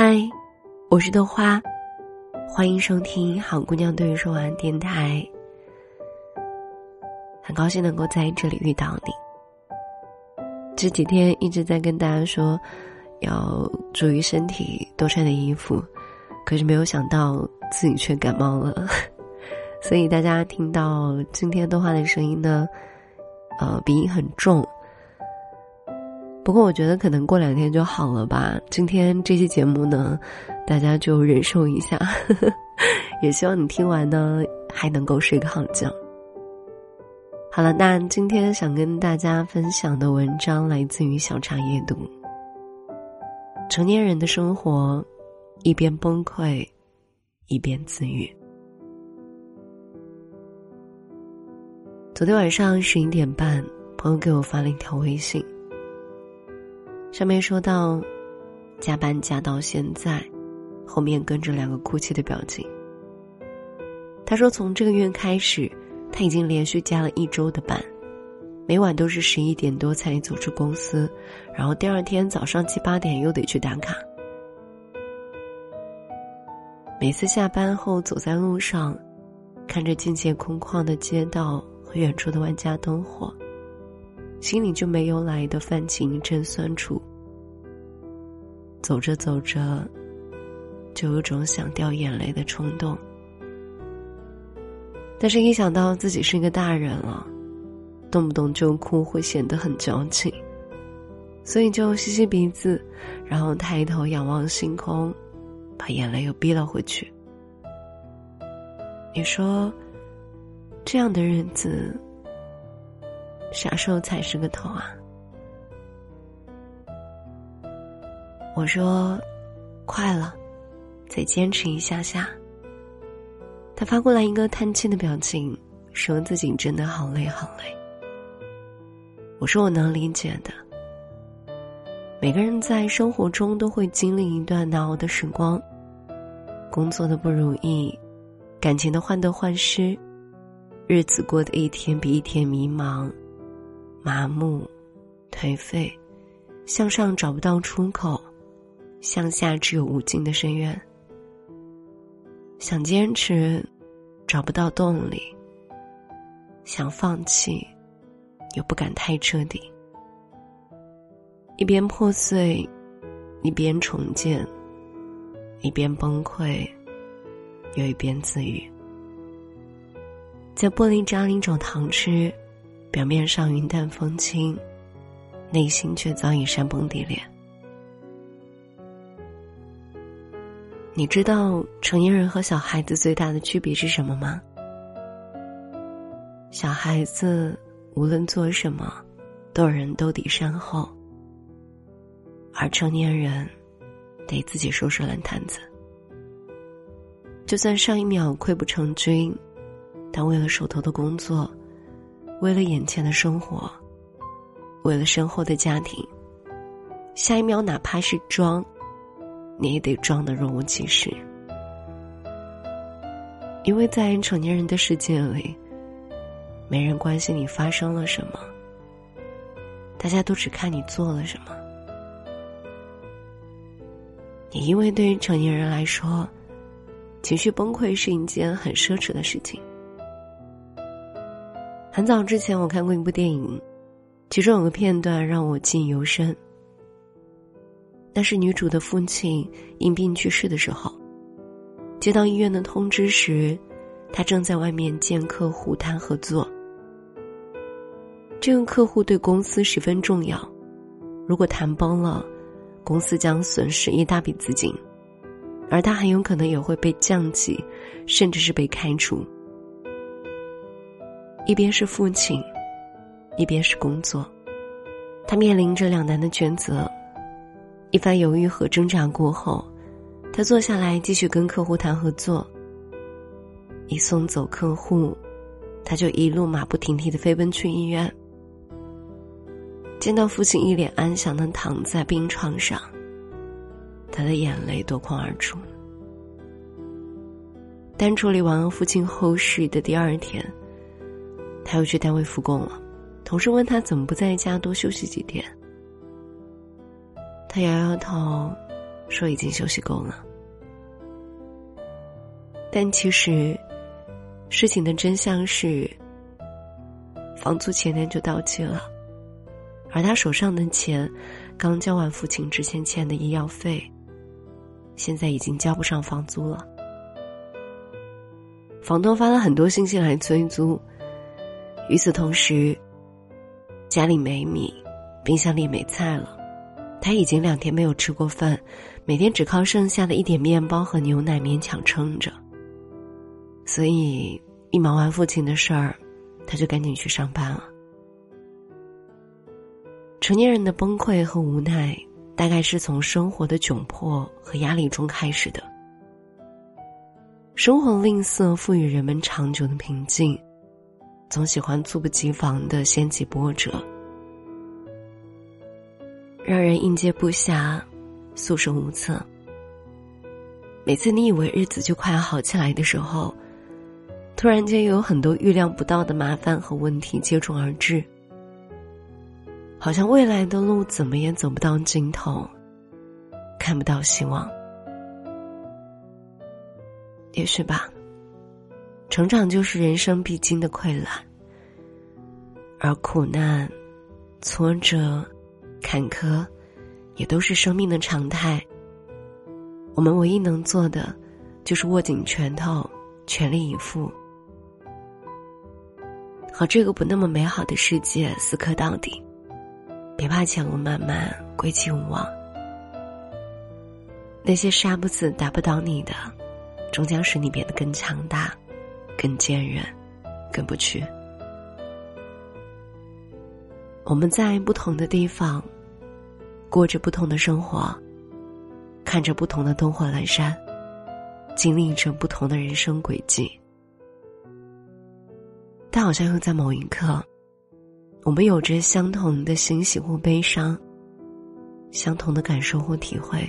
嗨，我是豆花，欢迎收听好姑娘对你说晚安电台。很高兴能够在这里遇到你。这几天一直在跟大家说，要注意身体，多穿点衣服，可是没有想到自己却感冒了，所以大家听到今天豆花的声音呢，呃，鼻音很重。不过我觉得可能过两天就好了吧。今天这期节目呢，大家就忍受一下，也希望你听完呢还能够睡个好觉。好了，那今天想跟大家分享的文章来自于小茶夜读。成年人的生活，一边崩溃，一边自愈。昨天晚上十一点半，朋友给我发了一条微信。上面说到，加班加到现在，后面跟着两个哭泣的表情。他说，从这个月开始，他已经连续加了一周的班，每晚都是十一点多才走出公司，然后第二天早上七八点又得去打卡。每次下班后走在路上，看着渐渐空旷的街道和远处的万家灯火。心里就没由来的泛起一阵酸楚。走着走着，就有种想掉眼泪的冲动。但是，一想到自己是一个大人了，动不动就哭会显得很矫情，所以就吸吸鼻子，然后抬头仰望星空，把眼泪又逼了回去。你说，这样的日子？啥时候才是个头啊？我说，快了，再坚持一下下。他发过来一个叹气的表情，说自己真的好累好累。我说我能理解的。每个人在生活中都会经历一段难熬的时光，工作的不如意，感情的患得患失，日子过得一天比一天迷茫。麻木、颓废，向上找不到出口，向下只有无尽的深渊。想坚持，找不到动力；想放弃，又不敢太彻底。一边破碎，一边重建；一边崩溃，又一边自愈。在玻璃渣里找糖吃。表面上云淡风轻，内心却早已山崩地裂。你知道成年人和小孩子最大的区别是什么吗？小孩子无论做什么，都有人兜底善后，而成年人得自己收拾烂摊子。就算上一秒溃不成军，但为了手头的工作。为了眼前的生活，为了身后的家庭，下一秒哪怕是装，你也得装的若无其事。因为在成年人的世界里，没人关心你发生了什么，大家都只看你做了什么。也因为对于成年人来说，情绪崩溃是一件很奢侈的事情。很早之前，我看过一部电影，其中有个片段让我记忆犹深。那是女主的父亲因病去世的时候，接到医院的通知时，她正在外面见客户谈合作。这个客户对公司十分重要，如果谈崩了，公司将损失一大笔资金，而他很有可能也会被降级，甚至是被开除。一边是父亲，一边是工作，他面临着两难的抉择。一番犹豫和挣扎过后，他坐下来继续跟客户谈合作。一送走客户，他就一路马不停蹄的飞奔去医院。见到父亲一脸安详的躺在病床上，他的眼泪夺眶而出。但处理完父亲后事的第二天。他又去单位复工了，同事问他怎么不在家多休息几天。他摇摇头，说已经休息够了。但其实，事情的真相是，房租前天就到期了，而他手上的钱，刚交完父亲之前欠的医药费，现在已经交不上房租了。房东发了很多信息来催租，与此同时，家里没米，冰箱里没菜了，他已经两天没有吃过饭，每天只靠剩下的一点面包和牛奶勉强撑着。所以，一忙完父亲的事儿，他就赶紧去上班了。成年人的崩溃和无奈，大概是从生活的窘迫和压力中开始的。生活吝啬赋予人们长久的平静，总喜欢猝不及防的掀起波折，让人应接不暇，束手无策。每次你以为日子就快要好起来的时候，突然间又，有很多预料不到的麻烦和问题接踵而至，好像未来的路怎么也走不到尽头，看不到希望。也许吧，成长就是人生必经的溃烂，而苦难、挫折、坎坷，也都是生命的常态。我们唯一能做的，就是握紧拳头，全力以赴。和这个不那么美好的世界死磕到底，别怕前路漫漫，归期无望。那些杀不死、打不倒你的，终将使你变得更强大、更坚韧、更不屈。我们在不同的地方，过着不同的生活，看着不同的灯火阑珊，经历着不同的人生轨迹。但好像又在某一刻，我们有着相同的欣喜或悲伤，相同的感受或体会。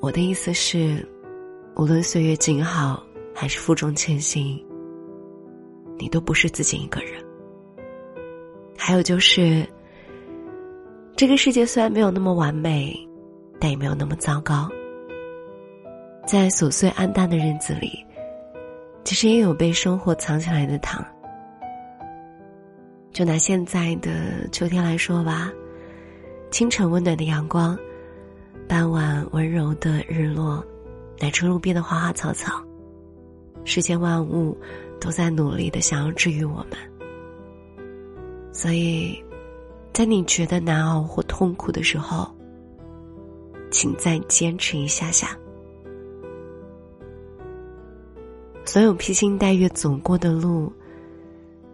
我的意思是，无论岁月静好还是负重前行，你都不是自己一个人。还有就是，这个世界虽然没有那么完美，但也没有那么糟糕。在琐碎暗淡的日子里。其实也有被生活藏起来的糖。就拿现在的秋天来说吧，清晨温暖的阳光，傍晚温柔的日落，乃至路边的花花草草，世间万物都在努力的想要治愈我们。所以，在你觉得难熬或痛苦的时候，请再坚持一下下。所有披星戴月走过的路，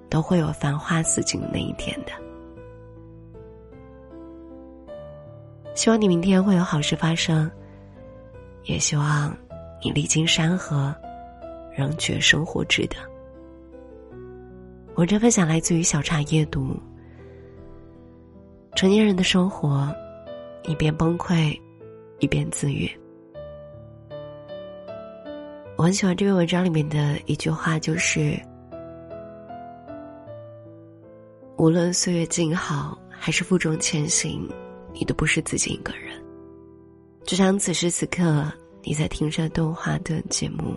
都会有繁花似锦那一天的。希望你明天会有好事发生，也希望你历经山河，仍觉生活值得。文章分享来自于小茶夜读。成年人的生活，一边崩溃，一边自愈。我很喜欢这篇文章里面的一句话，就是“无论岁月静好还是负重前行，你都不是自己一个人。”就像此时此刻你在听着动画的节目，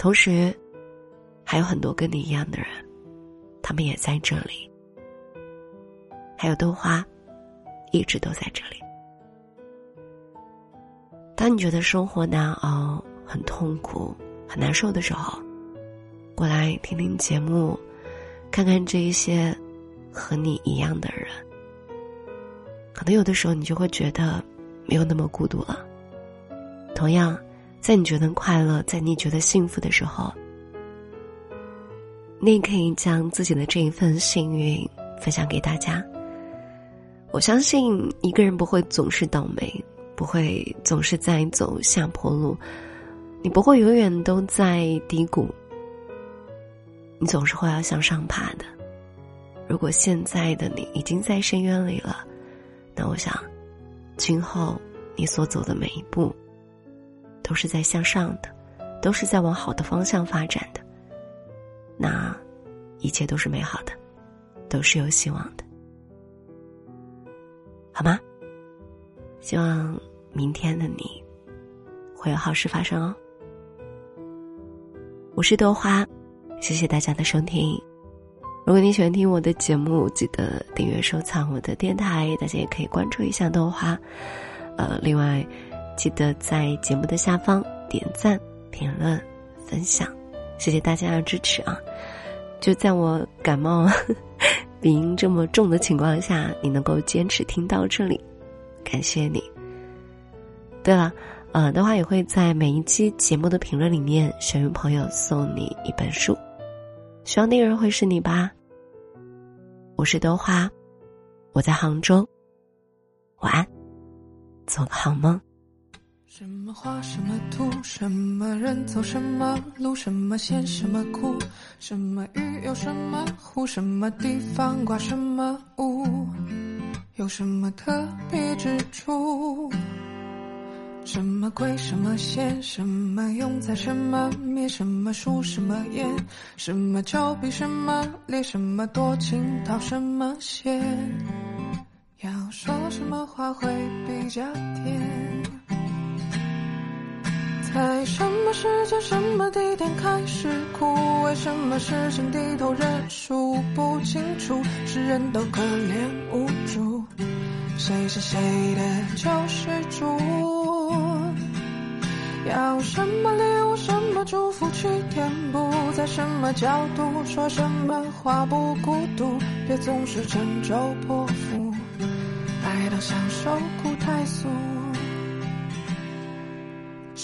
同时还有很多跟你一样的人，他们也在这里，还有豆花，一直都在这里。当你觉得生活难熬，很痛苦、很难受的时候，过来听听节目，看看这一些和你一样的人，可能有的时候你就会觉得没有那么孤独了。同样，在你觉得快乐、在你觉得幸福的时候，你也可以将自己的这一份幸运分享给大家。我相信一个人不会总是倒霉，不会总是在走下坡路。你不会永远都在低谷，你总是会要向上爬的。如果现在的你已经在深渊里了，那我想，今后你所走的每一步，都是在向上的，都是在往好的方向发展的。那一切都是美好的，都是有希望的，好吗？希望明天的你会有好事发生哦。我是豆花，谢谢大家的收听。如果你喜欢听我的节目，记得订阅收藏我的电台。大家也可以关注一下豆花。呃，另外，记得在节目的下方点赞、评论、分享，谢谢大家的支持啊！就在我感冒、鼻音这么重的情况下，你能够坚持听到这里，感谢你。对了，呃，的话也会在每一期节目的评论里面，幸运朋友送你一本书。希望那个人会是你吧。我是豆花，我在杭州。晚安，做个好梦。什么花，什么土，什么人，走什么路，什么咸，什么苦，什么雨，有什么湖，什么地方刮什么雾，有什么特别之处？什么鬼？什么仙？什么用在什么灭？什么树？什么烟？什么酒？比什么烈？什么多情？讨什么嫌？要说什么话会比较甜？在什么时间、什么地点开始哭？为什么事情低头认数不清楚？是人都可怜无助，谁是谁的救世主？要什么礼物，什么祝福去填补？在什么角度说什么话不孤独？别总是沉舟破腹，爱到享受苦太俗。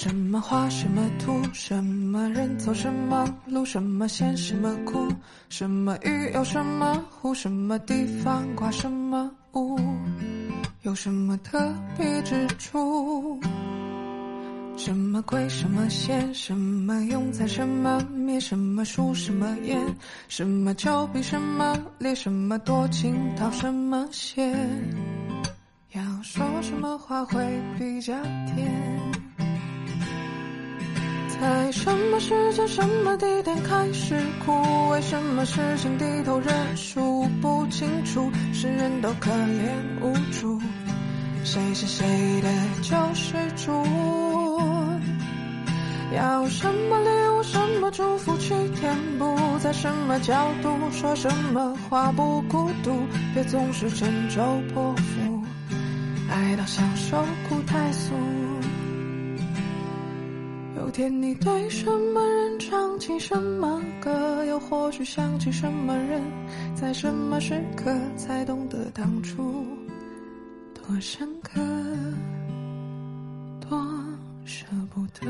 什么花，什么土，什么人，走什么路，什么险，什么苦，什么雨，有什么湖，什么地方刮什么雾，有什么特别之处？什么鬼？什么线？什么用在什么灭？什么树？什么烟？什么酒？比什么烈？什么多情？讨什么嫌？要说什么话会比较甜？在什么时间、什么地点开始哭？为什么事情低头认输不清楚？是人都可怜无助，谁是谁的救世主？要什么礼物，什么祝福去填补？在什么角度说什么话不孤独？别总是沉舟破釜，爱到享受苦太俗。有天你对什么人唱起什么歌，又或许想起什么人，在什么时刻才懂得当初多深刻，多舍不得。